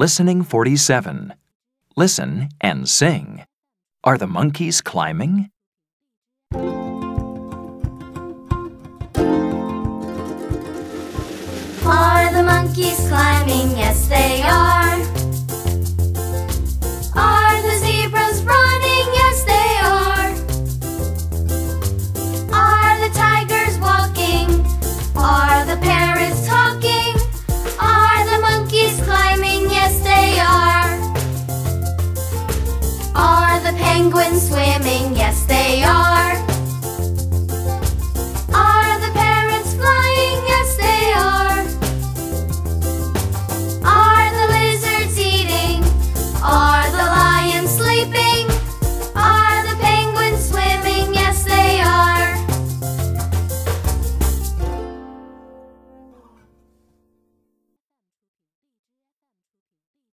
Listening 47. Listen and sing. Are the monkeys climbing? penguin